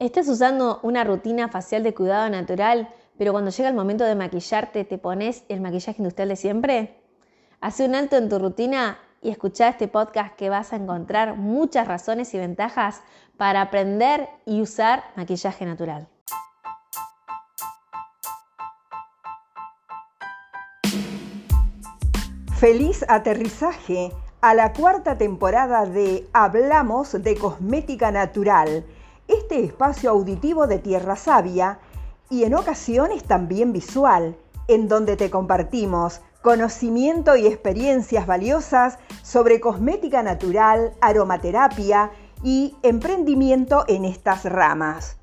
Estás usando una rutina facial de cuidado natural, pero cuando llega el momento de maquillarte, ¿te pones el maquillaje industrial de siempre? Hace un alto en tu rutina y escucha este podcast que vas a encontrar muchas razones y ventajas para aprender y usar maquillaje natural. Feliz aterrizaje a la cuarta temporada de Hablamos de Cosmética Natural este espacio auditivo de Tierra Sabia y en ocasiones también visual, en donde te compartimos conocimiento y experiencias valiosas sobre cosmética natural, aromaterapia y emprendimiento en estas ramas.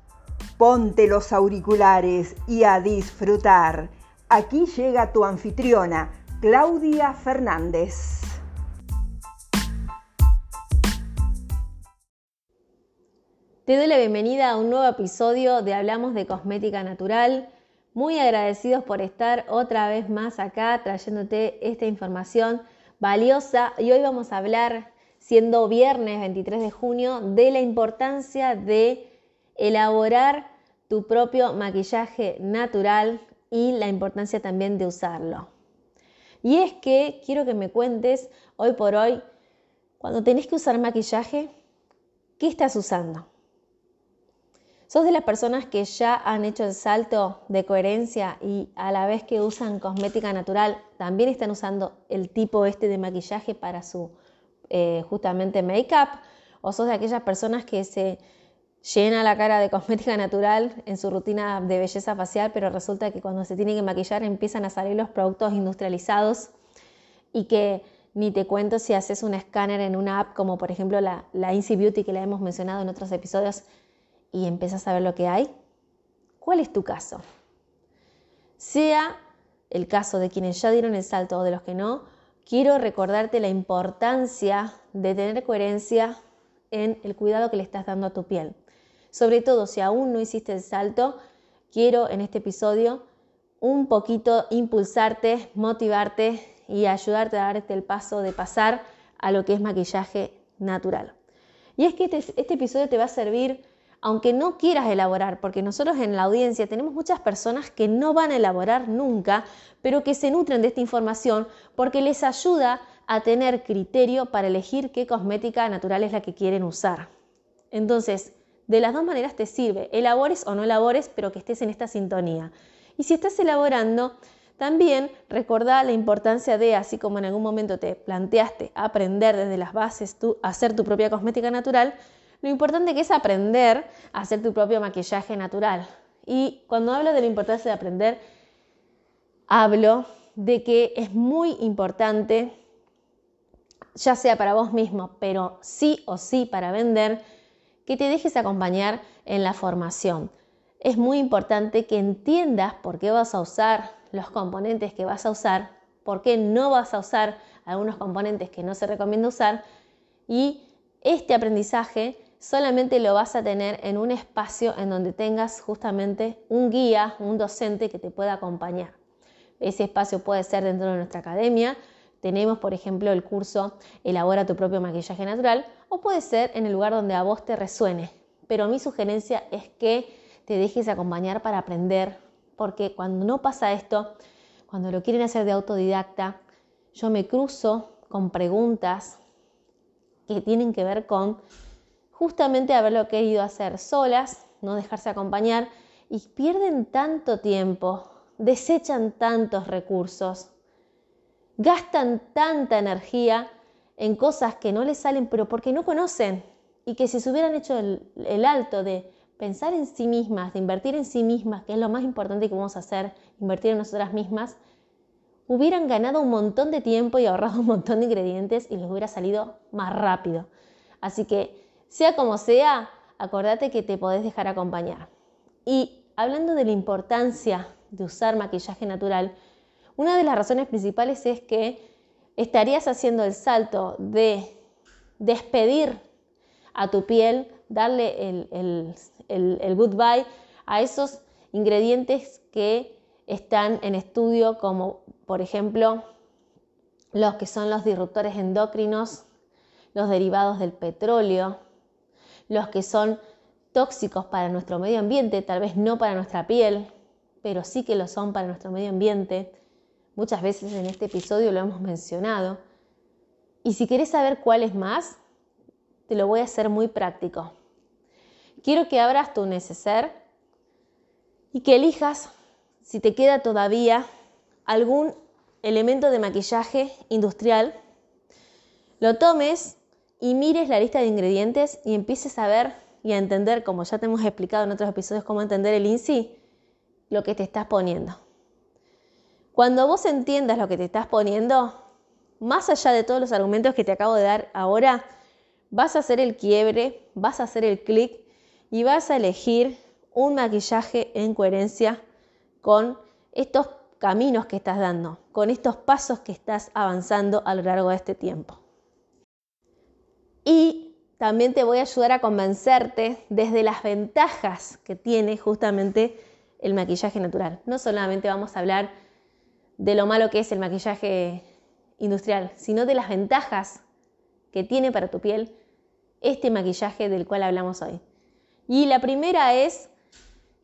Ponte los auriculares y a disfrutar. Aquí llega tu anfitriona, Claudia Fernández. Te doy la bienvenida a un nuevo episodio de Hablamos de Cosmética Natural. Muy agradecidos por estar otra vez más acá trayéndote esta información valiosa. Y hoy vamos a hablar, siendo viernes 23 de junio, de la importancia de elaborar tu propio maquillaje natural y la importancia también de usarlo. Y es que quiero que me cuentes hoy por hoy, cuando tenés que usar maquillaje, ¿qué estás usando? ¿Sos de las personas que ya han hecho el salto de coherencia y a la vez que usan cosmética natural, también están usando el tipo este de maquillaje para su eh, justamente make-up? ¿O sos de aquellas personas que se llena la cara de cosmética natural en su rutina de belleza facial, pero resulta que cuando se tiene que maquillar empiezan a salir los productos industrializados y que ni te cuento si haces un escáner en una app como por ejemplo la, la Beauty que la hemos mencionado en otros episodios, y empiezas a ver lo que hay? ¿Cuál es tu caso? Sea el caso de quienes ya dieron el salto o de los que no, quiero recordarte la importancia de tener coherencia en el cuidado que le estás dando a tu piel. Sobre todo si aún no hiciste el salto, quiero en este episodio un poquito impulsarte, motivarte y ayudarte a darte el paso de pasar a lo que es maquillaje natural. Y es que este, este episodio te va a servir aunque no quieras elaborar, porque nosotros en la audiencia tenemos muchas personas que no van a elaborar nunca, pero que se nutren de esta información porque les ayuda a tener criterio para elegir qué cosmética natural es la que quieren usar. Entonces, de las dos maneras te sirve, elabores o no elabores, pero que estés en esta sintonía. Y si estás elaborando, también recordá la importancia de, así como en algún momento te planteaste aprender desde las bases, a hacer tu propia cosmética natural, lo importante que es aprender a hacer tu propio maquillaje natural. Y cuando hablo de la importancia de aprender, hablo de que es muy importante, ya sea para vos mismo, pero sí o sí para vender, que te dejes acompañar en la formación. Es muy importante que entiendas por qué vas a usar los componentes que vas a usar, por qué no vas a usar algunos componentes que no se recomienda usar y este aprendizaje solamente lo vas a tener en un espacio en donde tengas justamente un guía, un docente que te pueda acompañar. Ese espacio puede ser dentro de nuestra academia. Tenemos, por ejemplo, el curso Elabora tu propio maquillaje natural o puede ser en el lugar donde a vos te resuene. Pero mi sugerencia es que te dejes acompañar para aprender, porque cuando no pasa esto, cuando lo quieren hacer de autodidacta, yo me cruzo con preguntas que tienen que ver con justamente haberlo querido hacer solas, no dejarse acompañar y pierden tanto tiempo, desechan tantos recursos, gastan tanta energía en cosas que no les salen, pero porque no conocen y que si se hubieran hecho el, alto de pensar en sí mismas, de invertir en sí mismas, que es lo más importante que vamos a hacer, invertir en nosotras mismas, hubieran ganado un montón de tiempo y ahorrado un montón de ingredientes y les hubiera salido más rápido. Así que sea como sea, acordate que te podés dejar acompañar. Y hablando de la importancia de usar maquillaje natural, una de las razones principales es que estarías haciendo el salto de despedir a tu piel, darle el, el, goodbye a esos ingredientes que están en estudio, como por ejemplo los que son los disruptores endocrinos, los derivados del petróleo, los que son tóxicos para nuestro medio ambiente, tal vez no para nuestra piel, pero sí que lo son para nuestro medio ambiente. Muchas veces en este episodio lo hemos mencionado. Y si quieres saber cuál es más, te lo voy a hacer muy práctico. Quiero que abras tu neceser y que elijas si te queda todavía algún elemento de maquillaje industrial, lo tomes y mires la lista de ingredientes y empieces a ver y a entender, como ya te hemos explicado en otros episodios, cómo entender el INSI, lo que te estás poniendo. Cuando vos entiendas lo que te estás poniendo, más allá de todos los argumentos que te acabo de dar ahora, vas a hacer el quiebre, vas a hacer el clic y vas a elegir un maquillaje en coherencia con estos caminos que estás dando, con estos pasos que estás avanzando a lo largo de este tiempo. Y también te voy a ayudar a convencerte desde las ventajas que tiene justamente el maquillaje natural. No solamente vamos a hablar de lo malo que es el maquillaje industrial, sino de las ventajas que tiene para tu piel este maquillaje del cual hablamos hoy. Y la primera es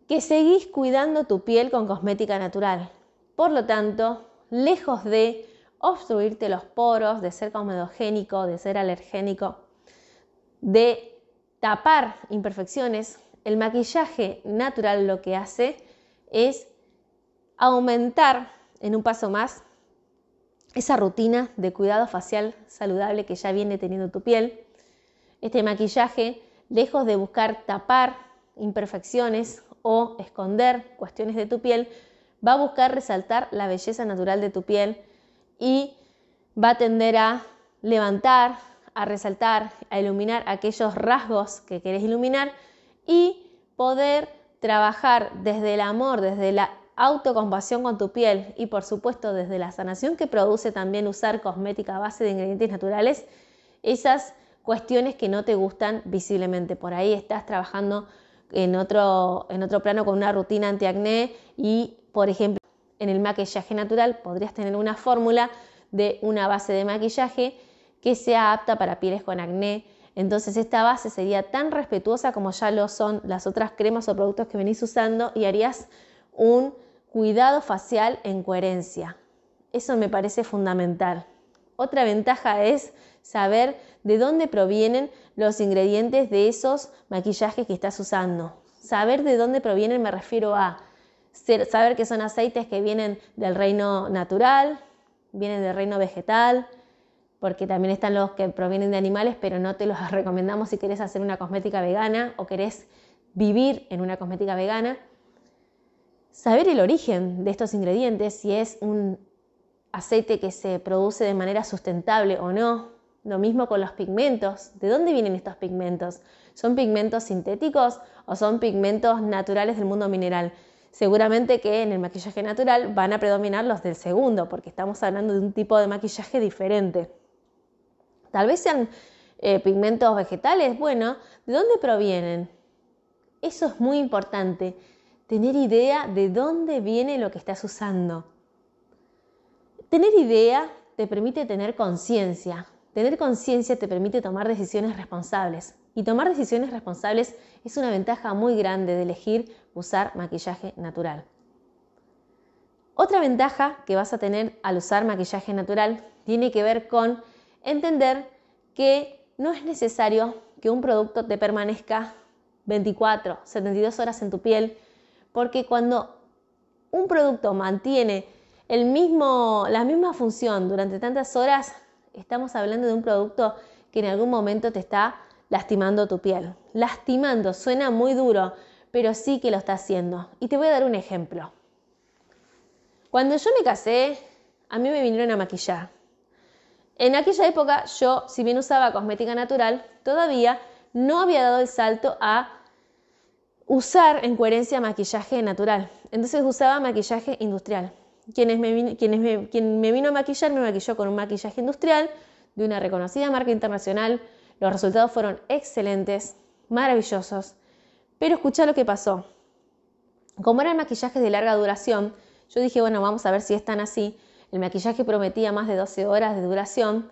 que seguís cuidando tu piel con cosmética natural. Por lo tanto, lejos de obstruirte los poros, de ser comedogénico, de ser alergénico, de tapar imperfecciones, el maquillaje natural lo que hace es aumentar en un paso más esa rutina de cuidado facial saludable que ya viene teniendo tu piel. Este maquillaje, lejos de buscar tapar imperfecciones o esconder cuestiones de tu piel, va a buscar resaltar la belleza natural de tu piel y va a tender a levantar, a resaltar, a iluminar aquellos rasgos que querés iluminar y poder trabajar desde el amor, desde la autocompasión con tu piel y por supuesto desde la sanación que produce también usar cosmética a base de ingredientes naturales, esas cuestiones que no te gustan visiblemente. Por ahí estás trabajando en otro, en otro plano con una rutina antiacné y, por ejemplo, en el maquillaje natural podrías tener una fórmula de una base de maquillaje que sea apta para pieles con acné. Entonces esta base sería tan respetuosa como ya lo son las otras cremas o productos que venís usando y harías un cuidado facial en coherencia. Eso me parece fundamental. Otra ventaja es saber de dónde provienen los ingredientes de esos maquillajes que estás usando. Saber de dónde provienen me refiero a saber que son aceites que vienen del reino natural, vienen del reino vegetal, porque también están los que provienen de animales, pero no te los recomendamos si querés hacer una cosmética vegana o querés vivir en una cosmética vegana. Saber el origen de estos ingredientes, si es un aceite que se produce de manera sustentable o no. Lo mismo con los pigmentos. ¿De dónde vienen estos pigmentos? ¿Son pigmentos sintéticos o son pigmentos naturales del mundo mineral? Seguramente que en el maquillaje natural van a predominar los del segundo, porque estamos hablando de un tipo de maquillaje diferente. Tal vez sean eh, pigmentos vegetales. Bueno, ¿de dónde provienen? Eso es muy importante, tener idea de dónde viene lo que estás usando. Tener idea te permite tener conciencia. Tener conciencia te permite tomar decisiones responsables. Y tomar decisiones responsables es una ventaja muy grande de elegir usar maquillaje natural. Otra ventaja que vas a tener al usar maquillaje natural tiene que ver con entender que no es necesario que un producto te permanezca 24, 72 horas en tu piel, porque cuando un producto mantiene el mismo, la misma función durante tantas horas, estamos hablando de un producto que en algún momento te está lastimando tu piel. Lastimando, suena muy duro, pero sí que lo está haciendo. Y te voy a dar un ejemplo. Cuando yo me casé, a mí me vinieron a maquillar. En aquella época yo, si bien usaba cosmética natural, todavía no había dado el salto a usar en coherencia maquillaje natural. Entonces usaba maquillaje industrial. Quienes me, quien me vino a maquillar me maquilló con un maquillaje industrial de una reconocida marca internacional. Los resultados fueron excelentes, maravillosos. Pero escucha lo que pasó. Como eran maquillajes de larga duración, yo dije, bueno, vamos a ver si están así. El maquillaje prometía más de 12 horas de duración.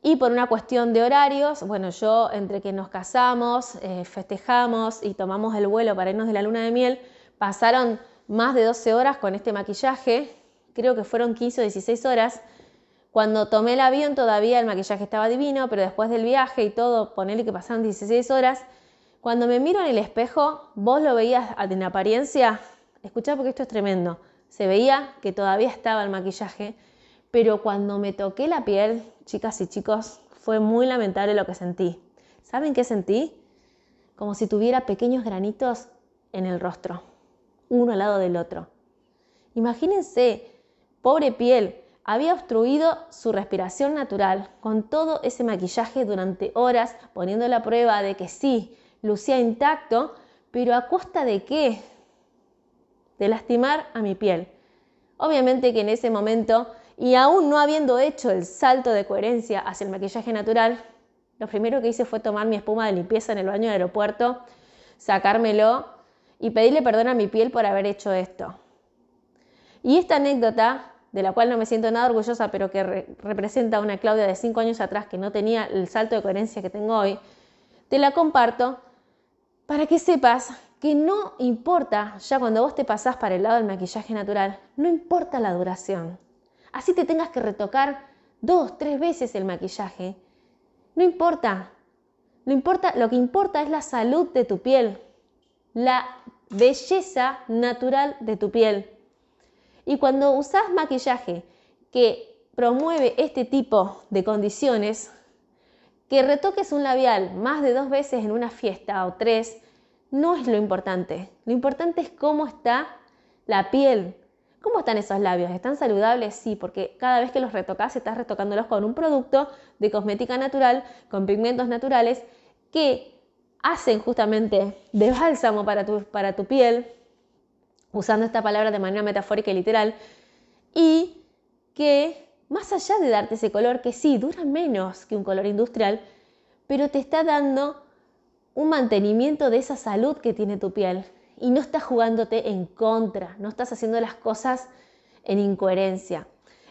Y por una cuestión de horarios, bueno, yo entre que nos casamos, eh, festejamos y tomamos el vuelo para irnos de la luna de miel, pasaron más de 12 horas con este maquillaje, creo que fueron 15 o 16 horas. Cuando tomé el avión todavía el maquillaje estaba divino, pero después del viaje y todo, ponele que pasaron 16 horas, cuando me miro en el espejo, vos lo veías en apariencia, escuchá porque esto es tremendo, se veía que todavía estaba el maquillaje, pero cuando me toqué la piel, chicas y chicos, fue muy lamentable lo que sentí. ¿Saben qué sentí? Como si tuviera pequeños granitos en el rostro, uno al lado del otro. Imagínense, pobre piel, había obstruido su respiración natural con todo ese maquillaje durante horas, poniendo la prueba de que sí, lucía intacto, pero a costa de qué? De lastimar a mi piel. Obviamente que en ese momento, y aún no habiendo hecho el salto de coherencia hacia el maquillaje natural, lo primero que hice fue tomar mi espuma de limpieza en el baño del aeropuerto, sacármelo y pedirle perdón a mi piel por haber hecho esto. Y esta anécdota, de la cual no me siento nada orgullosa, pero que representa a una Claudia de cinco años atrás que no tenía el salto de coherencia que tengo hoy, te la comparto para que sepas que no importa, ya cuando vos te pasás para el lado del maquillaje natural, no importa la duración. Así te tengas que retocar dos, tres veces el maquillaje. No importa. Lo, importa, lo que importa es la salud de tu piel, la belleza natural de tu piel. Y cuando usas maquillaje que promueve este tipo de condiciones, que retoques un labial más de dos veces en una fiesta o tres no es lo importante. Lo importante es cómo está la piel. ¿Cómo están esos labios? ¿Están saludables? Sí, porque cada vez que los retocas estás retocándolos con un producto de cosmética natural, con pigmentos naturales, que hacen justamente de bálsamo para tu, para tu piel, usando esta palabra de manera metafórica y literal, y que más allá de darte ese color que sí, dura menos que un color industrial, pero te está dando un mantenimiento de esa salud que tiene tu piel y no estás jugándote en contra, no estás haciendo las cosas en incoherencia.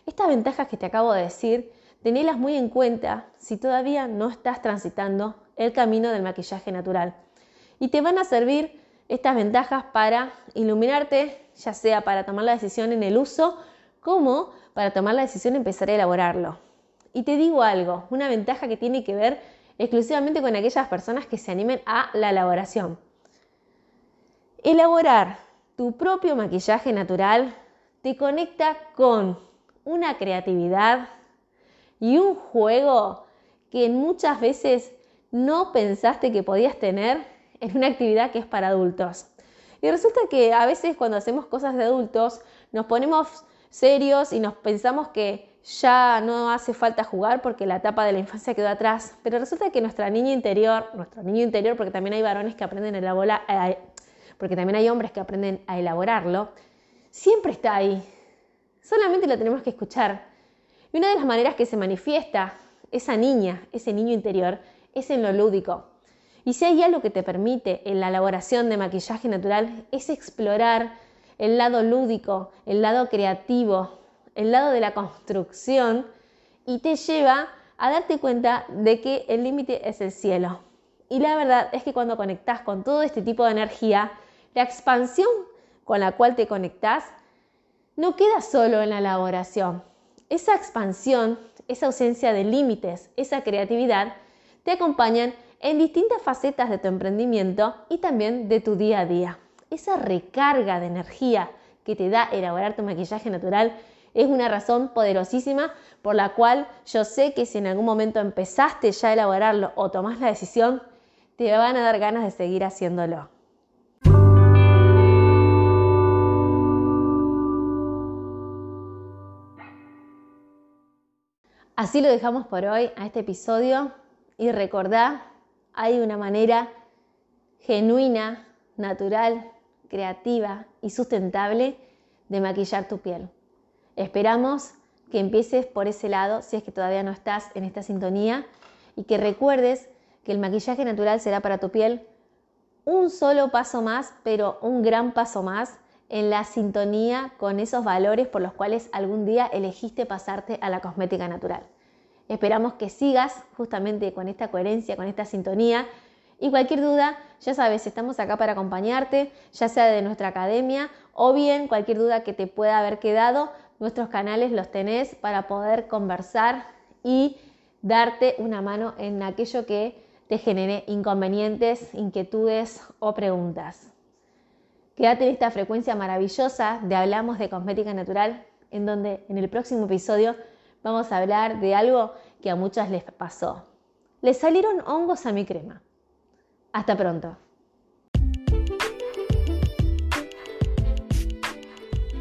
Estas ventajas que te acabo de decir, tenelas muy en cuenta si todavía no estás transitando el camino del maquillaje natural. Y te van a servir estas ventajas para iluminarte, ya sea para tomar la decisión en el uso, como para tomar la decisión de empezar a elaborarlo. Y te digo algo, una ventaja que tiene que ver exclusivamente con aquellas personas que se animen a la elaboración. Elaborar tu propio maquillaje natural te conecta con una creatividad y un juego que muchas veces no pensaste que podías tener en una actividad que es para adultos. Y resulta que a veces cuando hacemos cosas de adultos nos ponemos serios y nos pensamos que ya no hace falta jugar porque la etapa de la infancia quedó atrás, pero resulta que nuestra niña interior, nuestro niño interior, porque también hay varones que aprenden a elaborar, eh, porque también hay hombres que aprenden a elaborarlo, siempre está ahí. Solamente lo tenemos que escuchar. Y una de las maneras que se manifiesta esa niña, ese niño interior, es en lo lúdico. Y si hay algo que te permite en la elaboración de maquillaje natural, es explorar el lado lúdico, el lado creativo, el lado de la construcción y te lleva a darte cuenta de que el límite es el cielo. Y la verdad es que cuando conectas con todo este tipo de energía, la expansión con la cual te conectas no queda solo en la elaboración. Esa expansión, esa ausencia de límites, esa creatividad, te acompañan en distintas facetas de tu emprendimiento y también de tu día a día. Esa recarga de energía que te da elaborar tu maquillaje natural es una razón poderosísima por la cual yo sé que si en algún momento empezaste ya a elaborarlo o tomás la decisión, te van a dar ganas de seguir haciéndolo. Así lo dejamos por hoy a este episodio y recordá, hay una manera genuina, natural, creativa y sustentable de maquillar tu piel. Esperamos que empieces por ese lado si es que todavía no estás en esta sintonía y que recuerdes que el maquillaje natural será para tu piel un solo paso más, pero un gran paso más en la sintonía con esos valores por los cuales algún día elegiste pasarte a la cosmética natural. Esperamos que sigas justamente con esta coherencia, con esta sintonía. Y cualquier duda, ya sabes, estamos acá para acompañarte, ya sea de nuestra academia o bien cualquier duda que te pueda haber quedado, nuestros canales los tenés para poder conversar y darte una mano en aquello que te genere inconvenientes, inquietudes o preguntas. Quédate en esta frecuencia maravillosa de Hablamos de Cosmética Natural, en donde en el próximo episodio vamos a hablar de algo que a muchas les pasó. Les salieron hongos a mi crema. Hasta pronto.